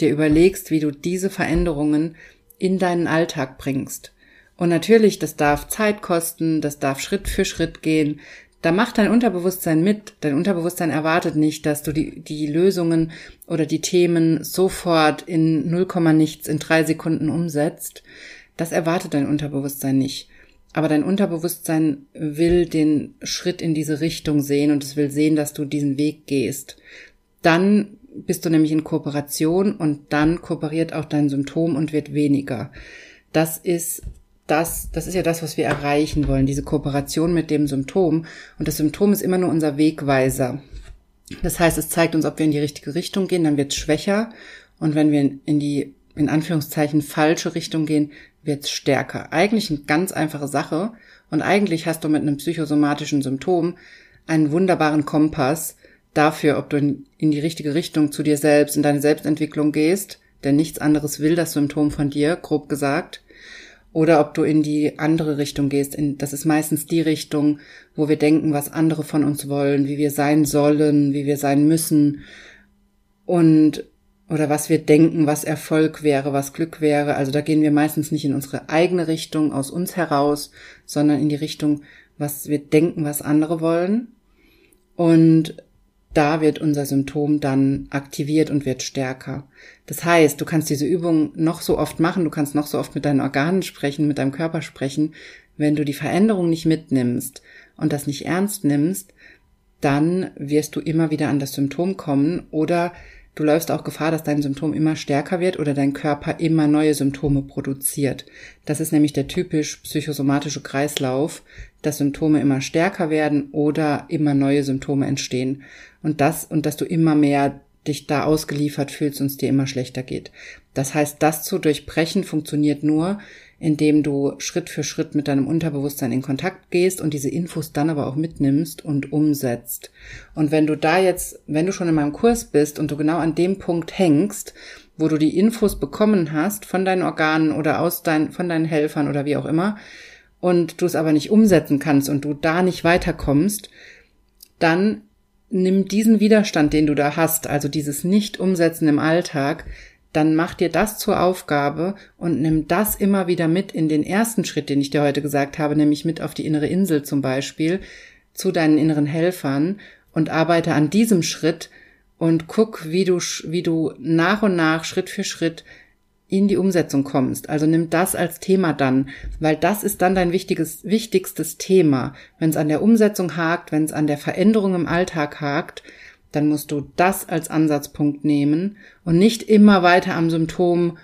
dir überlegst, wie du diese Veränderungen in deinen Alltag bringst. Und natürlich, das darf Zeit kosten, das darf Schritt für Schritt gehen. Da macht dein Unterbewusstsein mit. Dein Unterbewusstsein erwartet nicht, dass du die, die Lösungen oder die Themen sofort in 0, nichts in drei Sekunden umsetzt. Das erwartet dein Unterbewusstsein nicht. Aber dein Unterbewusstsein will den Schritt in diese Richtung sehen und es will sehen, dass du diesen Weg gehst. Dann bist du nämlich in Kooperation und dann kooperiert auch dein Symptom und wird weniger. Das ist das, das ist ja das, was wir erreichen wollen, diese Kooperation mit dem Symptom. Und das Symptom ist immer nur unser Wegweiser. Das heißt, es zeigt uns, ob wir in die richtige Richtung gehen, dann wird es schwächer. Und wenn wir in die, in Anführungszeichen, falsche Richtung gehen, wird es stärker. Eigentlich eine ganz einfache Sache. Und eigentlich hast du mit einem psychosomatischen Symptom einen wunderbaren Kompass dafür, ob du in, in die richtige Richtung zu dir selbst, in deine Selbstentwicklung gehst. Denn nichts anderes will das Symptom von dir, grob gesagt oder ob du in die andere Richtung gehst. In, das ist meistens die Richtung, wo wir denken, was andere von uns wollen, wie wir sein sollen, wie wir sein müssen. Und oder was wir denken, was Erfolg wäre, was Glück wäre. Also da gehen wir meistens nicht in unsere eigene Richtung aus uns heraus, sondern in die Richtung, was wir denken, was andere wollen. Und da wird unser Symptom dann aktiviert und wird stärker. Das heißt, du kannst diese Übung noch so oft machen, du kannst noch so oft mit deinen Organen sprechen, mit deinem Körper sprechen. Wenn du die Veränderung nicht mitnimmst und das nicht ernst nimmst, dann wirst du immer wieder an das Symptom kommen oder Du läufst auch Gefahr, dass dein Symptom immer stärker wird oder dein Körper immer neue Symptome produziert. Das ist nämlich der typisch psychosomatische Kreislauf, dass Symptome immer stärker werden oder immer neue Symptome entstehen. Und das, und dass du immer mehr dich da ausgeliefert fühlst und es dir immer schlechter geht. Das heißt, das zu durchbrechen funktioniert nur, indem du Schritt für Schritt mit deinem Unterbewusstsein in Kontakt gehst und diese Infos dann aber auch mitnimmst und umsetzt. Und wenn du da jetzt, wenn du schon in meinem Kurs bist und du genau an dem Punkt hängst, wo du die Infos bekommen hast von deinen Organen oder aus dein, von deinen Helfern oder wie auch immer, und du es aber nicht umsetzen kannst und du da nicht weiterkommst, dann nimm diesen Widerstand, den du da hast, also dieses Nicht-Umsetzen im Alltag, dann mach dir das zur Aufgabe und nimm das immer wieder mit in den ersten Schritt, den ich dir heute gesagt habe, nämlich mit auf die innere Insel zum Beispiel, zu deinen inneren Helfern und arbeite an diesem Schritt und guck, wie du, wie du nach und nach, Schritt für Schritt in die Umsetzung kommst. Also nimm das als Thema dann, weil das ist dann dein wichtiges, wichtigstes Thema. Wenn es an der Umsetzung hakt, wenn es an der Veränderung im Alltag hakt, dann musst du das als Ansatzpunkt nehmen und nicht immer weiter am Symptom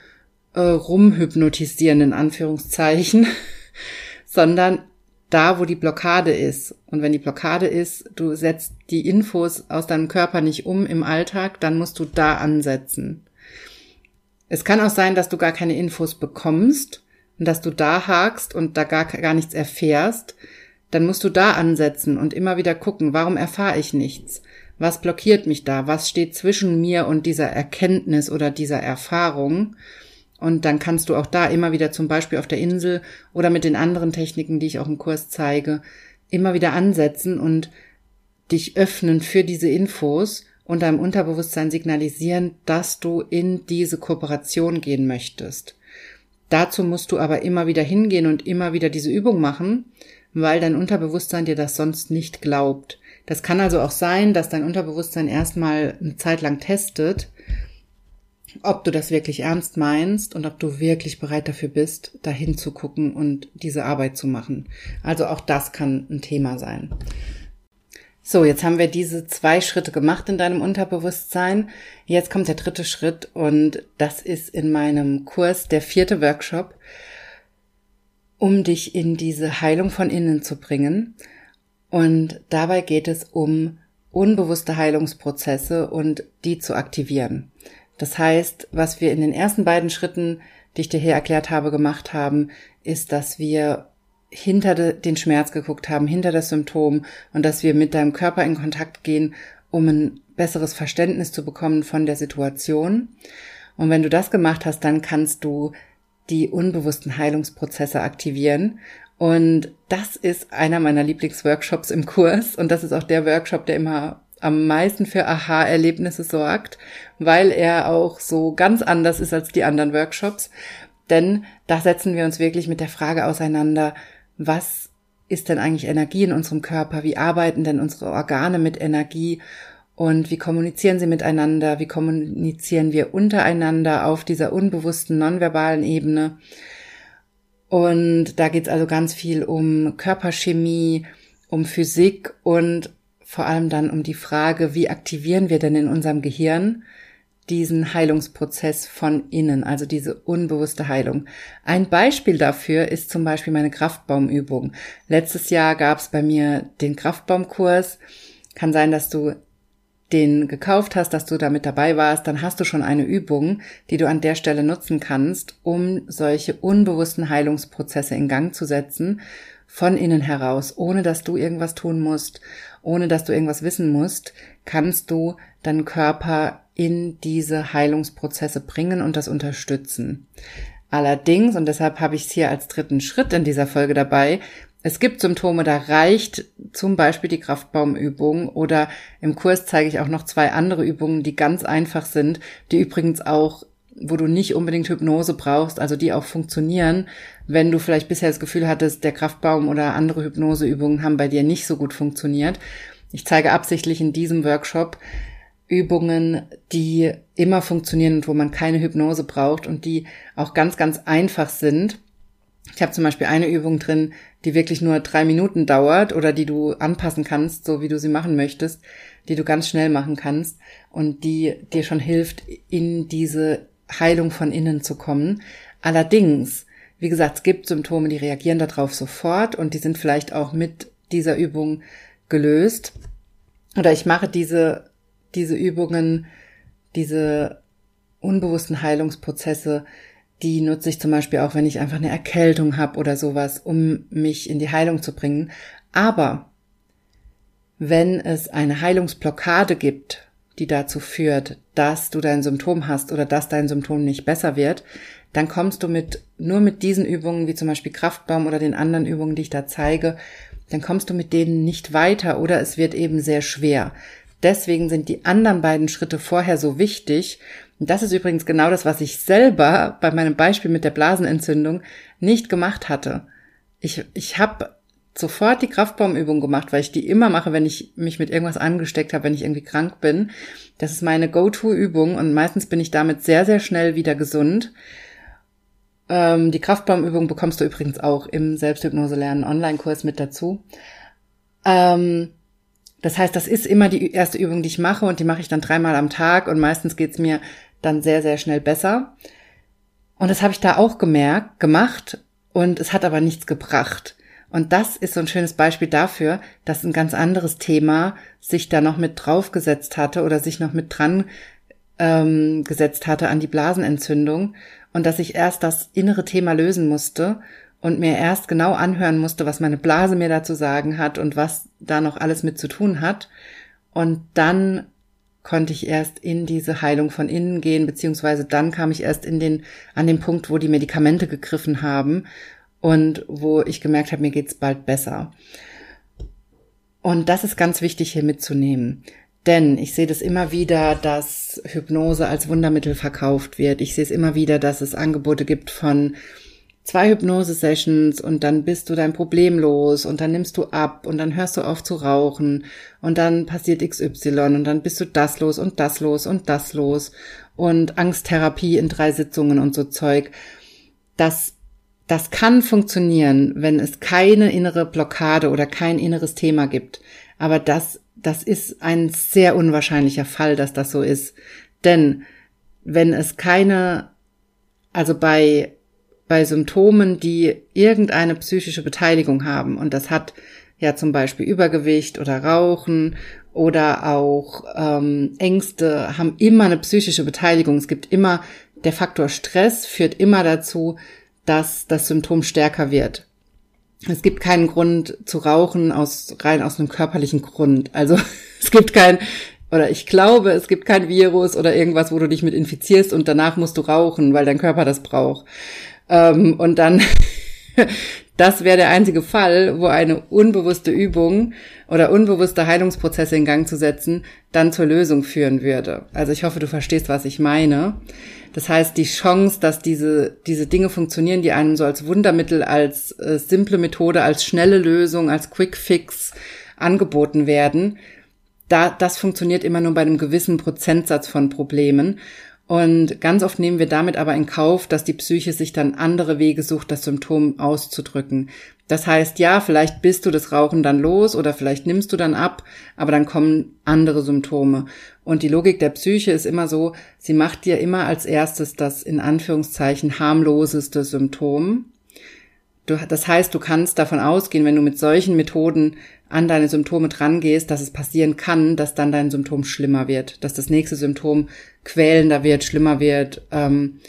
äh, rumhypnotisieren, in Anführungszeichen, sondern da, wo die Blockade ist. Und wenn die Blockade ist, du setzt die Infos aus deinem Körper nicht um im Alltag, dann musst du da ansetzen. Es kann auch sein, dass du gar keine Infos bekommst und dass du da hakst und da gar, gar nichts erfährst. Dann musst du da ansetzen und immer wieder gucken, warum erfahre ich nichts? Was blockiert mich da? Was steht zwischen mir und dieser Erkenntnis oder dieser Erfahrung? Und dann kannst du auch da immer wieder zum Beispiel auf der Insel oder mit den anderen Techniken, die ich auch im Kurs zeige, immer wieder ansetzen und dich öffnen für diese Infos und deinem Unterbewusstsein signalisieren, dass du in diese Kooperation gehen möchtest. Dazu musst du aber immer wieder hingehen und immer wieder diese Übung machen, weil dein Unterbewusstsein dir das sonst nicht glaubt. Das kann also auch sein, dass dein Unterbewusstsein erstmal eine Zeit lang testet, ob du das wirklich ernst meinst und ob du wirklich bereit dafür bist, dahin zu gucken und diese Arbeit zu machen. Also auch das kann ein Thema sein. So, jetzt haben wir diese zwei Schritte gemacht in deinem Unterbewusstsein. Jetzt kommt der dritte Schritt und das ist in meinem Kurs der vierte Workshop, um dich in diese Heilung von innen zu bringen. Und dabei geht es um unbewusste Heilungsprozesse und die zu aktivieren. Das heißt, was wir in den ersten beiden Schritten, die ich dir hier erklärt habe, gemacht haben, ist, dass wir hinter den Schmerz geguckt haben, hinter das Symptom und dass wir mit deinem Körper in Kontakt gehen, um ein besseres Verständnis zu bekommen von der Situation. Und wenn du das gemacht hast, dann kannst du die unbewussten Heilungsprozesse aktivieren und das ist einer meiner Lieblingsworkshops im Kurs. Und das ist auch der Workshop, der immer am meisten für Aha-Erlebnisse sorgt, weil er auch so ganz anders ist als die anderen Workshops. Denn da setzen wir uns wirklich mit der Frage auseinander, was ist denn eigentlich Energie in unserem Körper? Wie arbeiten denn unsere Organe mit Energie? Und wie kommunizieren sie miteinander? Wie kommunizieren wir untereinander auf dieser unbewussten, nonverbalen Ebene? Und da geht's also ganz viel um Körperchemie, um Physik und vor allem dann um die Frage, wie aktivieren wir denn in unserem Gehirn diesen Heilungsprozess von innen, also diese unbewusste Heilung. Ein Beispiel dafür ist zum Beispiel meine Kraftbaumübung. Letztes Jahr gab's bei mir den Kraftbaumkurs. Kann sein, dass du den gekauft hast, dass du damit dabei warst, dann hast du schon eine Übung, die du an der Stelle nutzen kannst, um solche unbewussten Heilungsprozesse in Gang zu setzen, von innen heraus, ohne dass du irgendwas tun musst, ohne dass du irgendwas wissen musst, kannst du deinen Körper in diese Heilungsprozesse bringen und das unterstützen. Allerdings, und deshalb habe ich es hier als dritten Schritt in dieser Folge dabei, Es gibt Symptome, da reicht zum Beispiel die Kraftbaumübung oder im Kurs zeige ich auch noch zwei andere Übungen, die ganz einfach sind, die übrigens auch, wo du nicht unbedingt Hypnose brauchst, also die auch funktionieren, wenn du vielleicht bisher das Gefühl hattest, der Kraftbaum oder andere Hypnoseübungen haben bei dir nicht so gut funktioniert. Ich zeige absichtlich in diesem Workshop Übungen, die immer funktionieren und wo man keine Hypnose braucht und die auch ganz, ganz einfach sind. Ich habe zum Beispiel eine Übung drin, die wirklich nur drei Minuten dauert oder die du anpassen kannst, so wie du sie machen möchtest, die du ganz schnell machen kannst und die dir schon hilft, in diese Heilung von innen zu kommen. Allerdings, wie gesagt, es gibt Symptome, die reagieren darauf sofort und die sind vielleicht auch mit dieser Übung gelöst. Oder ich mache diese diese Übungen, diese unbewussten Heilungsprozesse, die nutze ich zum Beispiel auch, wenn ich einfach eine Erkältung habe oder sowas, um mich in die Heilung zu bringen. Aber wenn es eine Heilungsblockade gibt, die dazu führt, dass du dein Symptom hast oder dass dein Symptom nicht besser wird, dann kommst du mit, nur mit diesen Übungen, wie zum Beispiel Kraftbaum oder den anderen Übungen, die ich da zeige, dann kommst du mit denen nicht weiter oder es wird eben sehr schwer. Deswegen sind die anderen beiden Schritte vorher so wichtig. Und das ist übrigens genau das, was ich selber bei meinem Beispiel mit der Blasenentzündung nicht gemacht hatte. Ich, ich habe sofort die Kraftbaumübung gemacht, weil ich die immer mache, wenn ich mich mit irgendwas angesteckt habe, wenn ich irgendwie krank bin. Das ist meine Go-To-Übung und meistens bin ich damit sehr, sehr schnell wieder gesund. Ähm, die Kraftbaumübung bekommst du übrigens auch im Selbsthypnose lernen Online-Kurs mit dazu. Ähm, das heißt, das ist immer die erste Übung, die ich mache und die mache ich dann dreimal am Tag und meistens geht's mir dann sehr, sehr schnell besser. Und das habe ich da auch gemerkt, gemacht und es hat aber nichts gebracht. Und das ist so ein schönes Beispiel dafür, dass ein ganz anderes Thema sich da noch mit draufgesetzt hatte oder sich noch mit dran ähm, gesetzt hatte an die Blasenentzündung und dass ich erst das innere Thema lösen musste und mir erst genau anhören musste, was meine Blase mir dazu sagen hat und was da noch alles mit zu tun hat. Und dann konnte ich erst in diese Heilung von innen gehen, beziehungsweise dann kam ich erst in den, an den Punkt, wo die Medikamente gegriffen haben und wo ich gemerkt habe, mir geht's bald besser. Und das ist ganz wichtig hier mitzunehmen. Denn ich sehe das immer wieder, dass Hypnose als Wundermittel verkauft wird. Ich sehe es immer wieder, dass es Angebote gibt von zwei Hypnose-Sessions und dann bist du dein Problem los und dann nimmst du ab und dann hörst du auf zu rauchen und dann passiert XY und dann bist du das los und das los und das los und Angsttherapie in drei Sitzungen und so Zeug. Das, das kann funktionieren, wenn es keine innere Blockade oder kein inneres Thema gibt. Aber das, das ist ein sehr unwahrscheinlicher Fall, dass das so ist. Denn wenn es keine, also bei bei Symptomen, die irgendeine psychische Beteiligung haben. Und das hat ja zum Beispiel Übergewicht oder Rauchen oder auch ähm, Ängste haben immer eine psychische Beteiligung. Es gibt immer, der Faktor Stress führt immer dazu, dass das Symptom stärker wird. Es gibt keinen Grund zu rauchen aus rein aus einem körperlichen Grund. Also es gibt kein oder ich glaube, es gibt kein Virus oder irgendwas, wo du dich mit infizierst und danach musst du rauchen, weil dein Körper das braucht. Ähm, und dann, das wäre der einzige Fall, wo eine unbewusste Übung oder unbewusste Heilungsprozesse in Gang zu setzen, dann zur Lösung führen würde. Also ich hoffe, du verstehst, was ich meine. Das heißt, die Chance, dass diese, diese Dinge funktionieren, die einem so als Wundermittel, als äh, simple Methode, als schnelle Lösung, als Quick Fix angeboten werden, da, das funktioniert immer nur bei einem gewissen Prozentsatz von Problemen. Und ganz oft nehmen wir damit aber in Kauf, dass die Psyche sich dann andere Wege sucht, das Symptom auszudrücken. Das heißt, ja, vielleicht bist du das Rauchen dann los oder vielleicht nimmst du dann ab, aber dann kommen andere Symptome. Und die Logik der Psyche ist immer so, sie macht dir immer als erstes das in Anführungszeichen harmloseste Symptom. Das heißt, du kannst davon ausgehen, wenn du mit solchen Methoden an deine Symptome drangehst, dass es passieren kann, dass dann dein Symptom schlimmer wird, dass das nächste Symptom quälender wird, schlimmer wird ähm,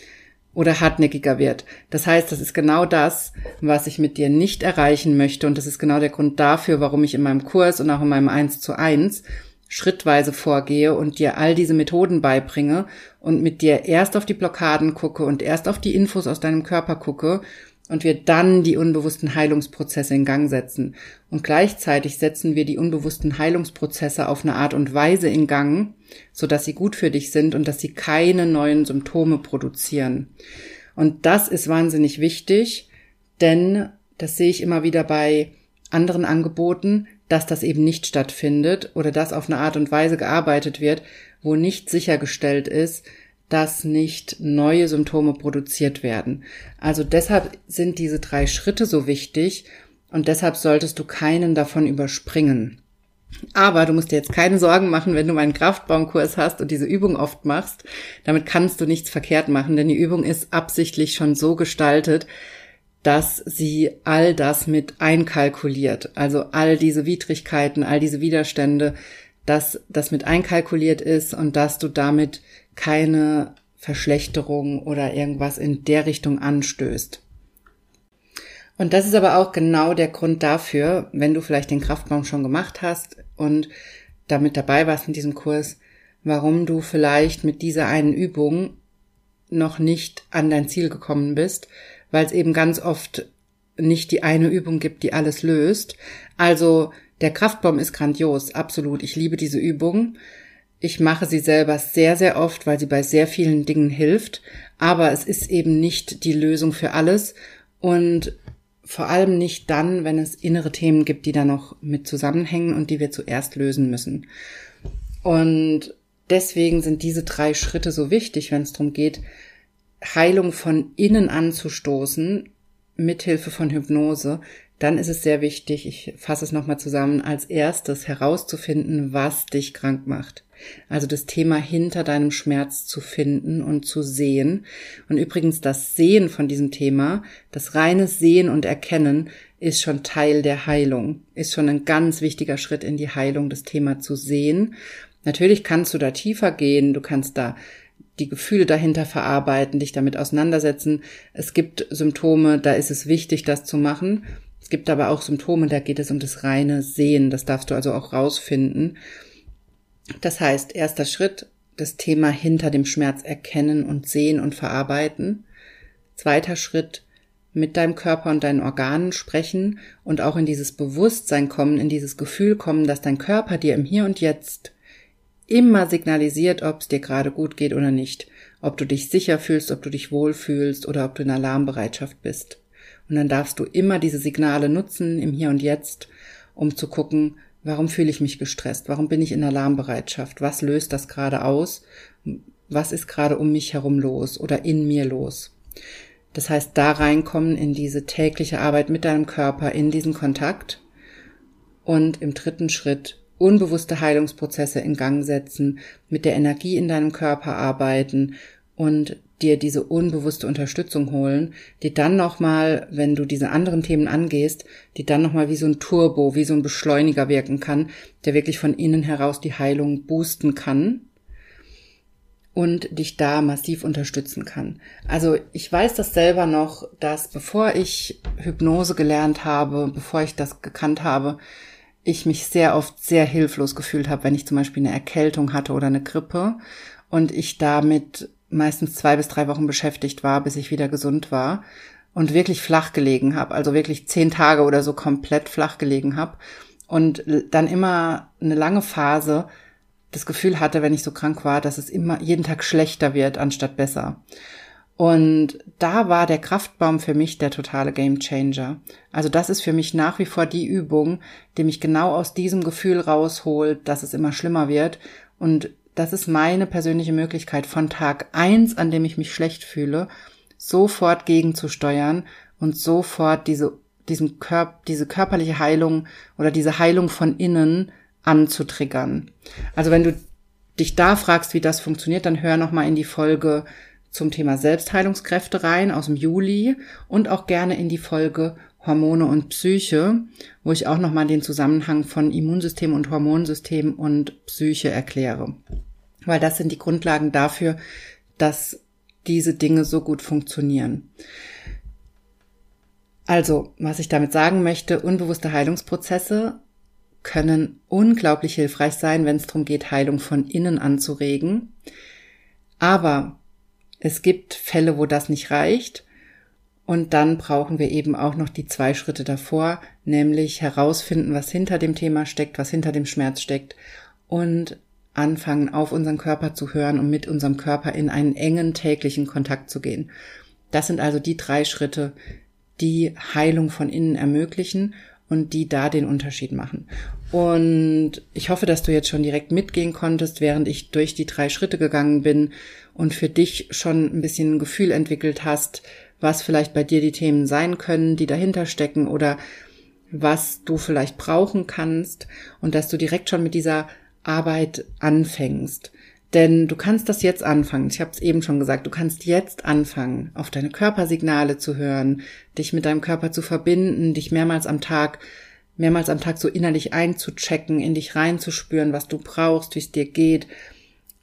oder hartnäckiger wird. Das heißt, das ist genau das, was ich mit dir nicht erreichen möchte und das ist genau der Grund dafür, warum ich in meinem Kurs und auch in meinem 1 zu 1 schrittweise vorgehe und dir all diese Methoden beibringe und mit dir erst auf die Blockaden gucke und erst auf die Infos aus deinem Körper gucke und wir dann die unbewussten Heilungsprozesse in Gang setzen. Und gleichzeitig setzen wir die unbewussten Heilungsprozesse auf eine Art und Weise in Gang, so dass sie gut für dich sind und dass sie keine neuen Symptome produzieren. Und das ist wahnsinnig wichtig, denn das sehe ich immer wieder bei anderen Angeboten, dass das eben nicht stattfindet oder dass auf eine Art und Weise gearbeitet wird, wo nicht sichergestellt ist, dass nicht neue Symptome produziert werden. Also deshalb sind diese drei Schritte so wichtig und deshalb solltest du keinen davon überspringen. Aber du musst dir jetzt keine Sorgen machen, wenn du meinen Kraftbaumkurs hast und diese Übung oft machst. Damit kannst du nichts verkehrt machen, denn die Übung ist absichtlich schon so gestaltet, dass sie all das mit einkalkuliert. Also all diese Widrigkeiten, all diese Widerstände, dass das mit einkalkuliert ist und dass du damit keine Verschlechterung oder irgendwas in der Richtung anstößt. Und das ist aber auch genau der Grund dafür, wenn du vielleicht den Kraftbaum schon gemacht hast und damit dabei warst in diesem Kurs, warum du vielleicht mit dieser einen Übung noch nicht an dein Ziel gekommen bist, weil es eben ganz oft nicht die eine Übung gibt, die alles löst. Also der Kraftbaum ist grandios, absolut. Ich liebe diese Übung. Ich mache sie selber sehr, sehr oft, weil sie bei sehr vielen Dingen hilft. Aber es ist eben nicht die Lösung für alles und vor allem nicht dann, wenn es innere Themen gibt, die da noch mit zusammenhängen und die wir zuerst lösen müssen. Und deswegen sind diese drei Schritte so wichtig, wenn es darum geht, Heilung von innen anzustoßen, mithilfe von Hypnose, dann ist es sehr wichtig, ich fasse es nochmal zusammen, als erstes herauszufinden, was dich krank macht. Also das Thema hinter deinem Schmerz zu finden und zu sehen. Und übrigens das Sehen von diesem Thema, das reine Sehen und Erkennen, ist schon Teil der Heilung, ist schon ein ganz wichtiger Schritt in die Heilung, das Thema zu sehen. Natürlich kannst du da tiefer gehen, du kannst da die Gefühle dahinter verarbeiten, dich damit auseinandersetzen. Es gibt Symptome, da ist es wichtig, das zu machen. Es gibt aber auch Symptome, da geht es um das reine Sehen. Das darfst du also auch rausfinden. Das heißt, erster Schritt, das Thema hinter dem Schmerz erkennen und sehen und verarbeiten. Zweiter Schritt, mit deinem Körper und deinen Organen sprechen und auch in dieses Bewusstsein kommen, in dieses Gefühl kommen, dass dein Körper dir im Hier und Jetzt immer signalisiert, ob es dir gerade gut geht oder nicht, ob du dich sicher fühlst, ob du dich wohlfühlst oder ob du in Alarmbereitschaft bist. Und dann darfst du immer diese Signale nutzen im Hier und Jetzt, um zu gucken, Warum fühle ich mich gestresst? Warum bin ich in Alarmbereitschaft? Was löst das gerade aus? Was ist gerade um mich herum los oder in mir los? Das heißt, da reinkommen in diese tägliche Arbeit mit deinem Körper, in diesen Kontakt und im dritten Schritt unbewusste Heilungsprozesse in Gang setzen, mit der Energie in deinem Körper arbeiten und dir diese unbewusste Unterstützung holen, die dann nochmal, wenn du diese anderen Themen angehst, die dann nochmal wie so ein Turbo, wie so ein Beschleuniger wirken kann, der wirklich von innen heraus die Heilung boosten kann und dich da massiv unterstützen kann. Also ich weiß das selber noch, dass bevor ich Hypnose gelernt habe, bevor ich das gekannt habe, ich mich sehr oft sehr hilflos gefühlt habe, wenn ich zum Beispiel eine Erkältung hatte oder eine Grippe und ich damit meistens zwei bis drei Wochen beschäftigt war, bis ich wieder gesund war und wirklich flach gelegen habe, also wirklich zehn Tage oder so komplett flach gelegen habe und dann immer eine lange Phase das Gefühl hatte, wenn ich so krank war, dass es immer jeden Tag schlechter wird anstatt besser. Und da war der Kraftbaum für mich der totale Game Changer. Also das ist für mich nach wie vor die Übung, die mich genau aus diesem Gefühl rausholt, dass es immer schlimmer wird und das ist meine persönliche Möglichkeit von Tag eins, an dem ich mich schlecht fühle, sofort gegenzusteuern und sofort diese, diesen Körper, diese körperliche Heilung oder diese Heilung von innen anzutriggern. Also wenn du dich da fragst, wie das funktioniert, dann hör nochmal in die Folge zum Thema Selbstheilungskräfte rein aus dem Juli und auch gerne in die Folge Hormone und Psyche, wo ich auch nochmal den Zusammenhang von Immunsystem und Hormonsystem und Psyche erkläre weil das sind die Grundlagen dafür, dass diese Dinge so gut funktionieren. Also, was ich damit sagen möchte, unbewusste Heilungsprozesse können unglaublich hilfreich sein, wenn es darum geht, Heilung von innen anzuregen. Aber es gibt Fälle, wo das nicht reicht. Und dann brauchen wir eben auch noch die zwei Schritte davor, nämlich herausfinden, was hinter dem Thema steckt, was hinter dem Schmerz steckt und anfangen, auf unseren Körper zu hören und mit unserem Körper in einen engen täglichen Kontakt zu gehen. Das sind also die drei Schritte, die Heilung von innen ermöglichen und die da den Unterschied machen. Und ich hoffe, dass du jetzt schon direkt mitgehen konntest, während ich durch die drei Schritte gegangen bin und für dich schon ein bisschen ein Gefühl entwickelt hast, was vielleicht bei dir die Themen sein können, die dahinter stecken oder was du vielleicht brauchen kannst und dass du direkt schon mit dieser Arbeit anfängst. Denn du kannst das jetzt anfangen. Ich habe es eben schon gesagt, du kannst jetzt anfangen, auf deine Körpersignale zu hören, dich mit deinem Körper zu verbinden, dich mehrmals am Tag, mehrmals am Tag so innerlich einzuchecken, in dich reinzuspüren, was du brauchst, wie es dir geht,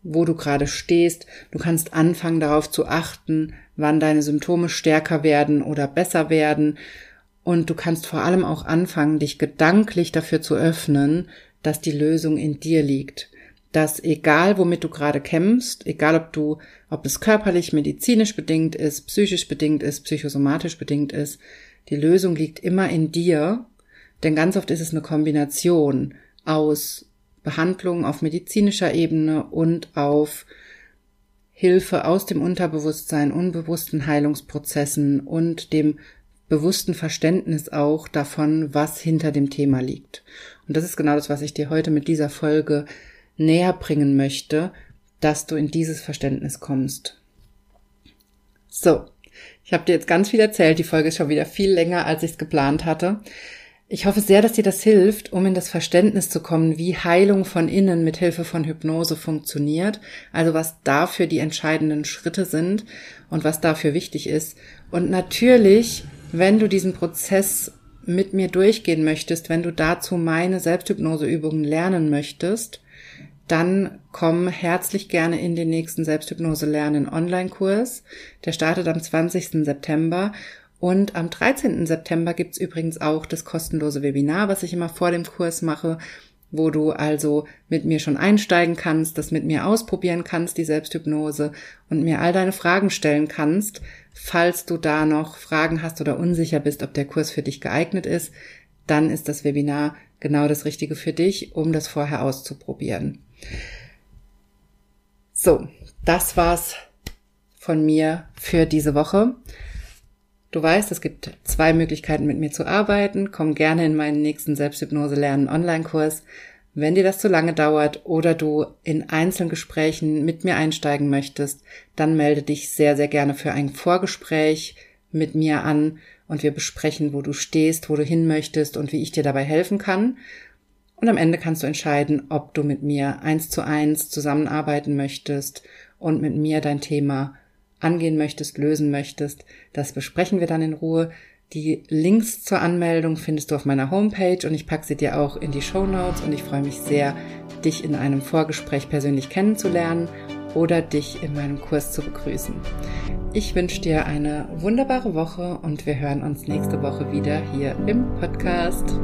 wo du gerade stehst. Du kannst anfangen darauf zu achten, wann deine Symptome stärker werden oder besser werden. Und du kannst vor allem auch anfangen, dich gedanklich dafür zu öffnen, dass die Lösung in dir liegt dass egal womit du gerade kämpfst, egal ob du, ob es körperlich, medizinisch bedingt ist, psychisch bedingt ist, psychosomatisch bedingt ist, die Lösung liegt immer in dir, denn ganz oft ist es eine Kombination aus Behandlung auf medizinischer Ebene und auf Hilfe aus dem Unterbewusstsein, unbewussten Heilungsprozessen und dem bewussten Verständnis auch davon, was hinter dem Thema liegt. Und das ist genau das, was ich dir heute mit dieser Folge näher bringen möchte, dass du in dieses Verständnis kommst. So, ich habe dir jetzt ganz viel erzählt. Die Folge ist schon wieder viel länger, als ich es geplant hatte. Ich hoffe sehr, dass dir das hilft, um in das Verständnis zu kommen, wie Heilung von innen mit Hilfe von Hypnose funktioniert, also was dafür die entscheidenden Schritte sind und was dafür wichtig ist. Und natürlich, wenn du diesen Prozess mit mir durchgehen möchtest, wenn du dazu meine Selbsthypnoseübungen lernen möchtest, dann komm herzlich gerne in den nächsten Selbsthypnose lernen Online-Kurs. Der startet am 20. September und am 13. September gibt's übrigens auch das kostenlose Webinar, was ich immer vor dem Kurs mache, wo du also mit mir schon einsteigen kannst, das mit mir ausprobieren kannst, die Selbsthypnose und mir all deine Fragen stellen kannst, falls du da noch Fragen hast oder unsicher bist, ob der Kurs für dich geeignet ist, dann ist das Webinar genau das Richtige für dich, um das vorher auszuprobieren. So, das war's von mir für diese Woche. Du weißt, es gibt zwei Möglichkeiten, mit mir zu arbeiten. Komm gerne in meinen nächsten Selbsthypnose lernen Online-Kurs. Wenn dir das zu lange dauert oder du in einzelnen Gesprächen mit mir einsteigen möchtest, dann melde dich sehr, sehr gerne für ein Vorgespräch mit mir an und wir besprechen, wo du stehst, wo du hin möchtest und wie ich dir dabei helfen kann. Und am Ende kannst du entscheiden, ob du mit mir eins zu eins zusammenarbeiten möchtest und mit mir dein Thema angehen möchtest, lösen möchtest. Das besprechen wir dann in Ruhe. Die Links zur Anmeldung findest du auf meiner Homepage und ich packe sie dir auch in die Show Notes und ich freue mich sehr, dich in einem Vorgespräch persönlich kennenzulernen oder dich in meinem Kurs zu begrüßen. Ich wünsche dir eine wunderbare Woche und wir hören uns nächste Woche wieder hier im Podcast.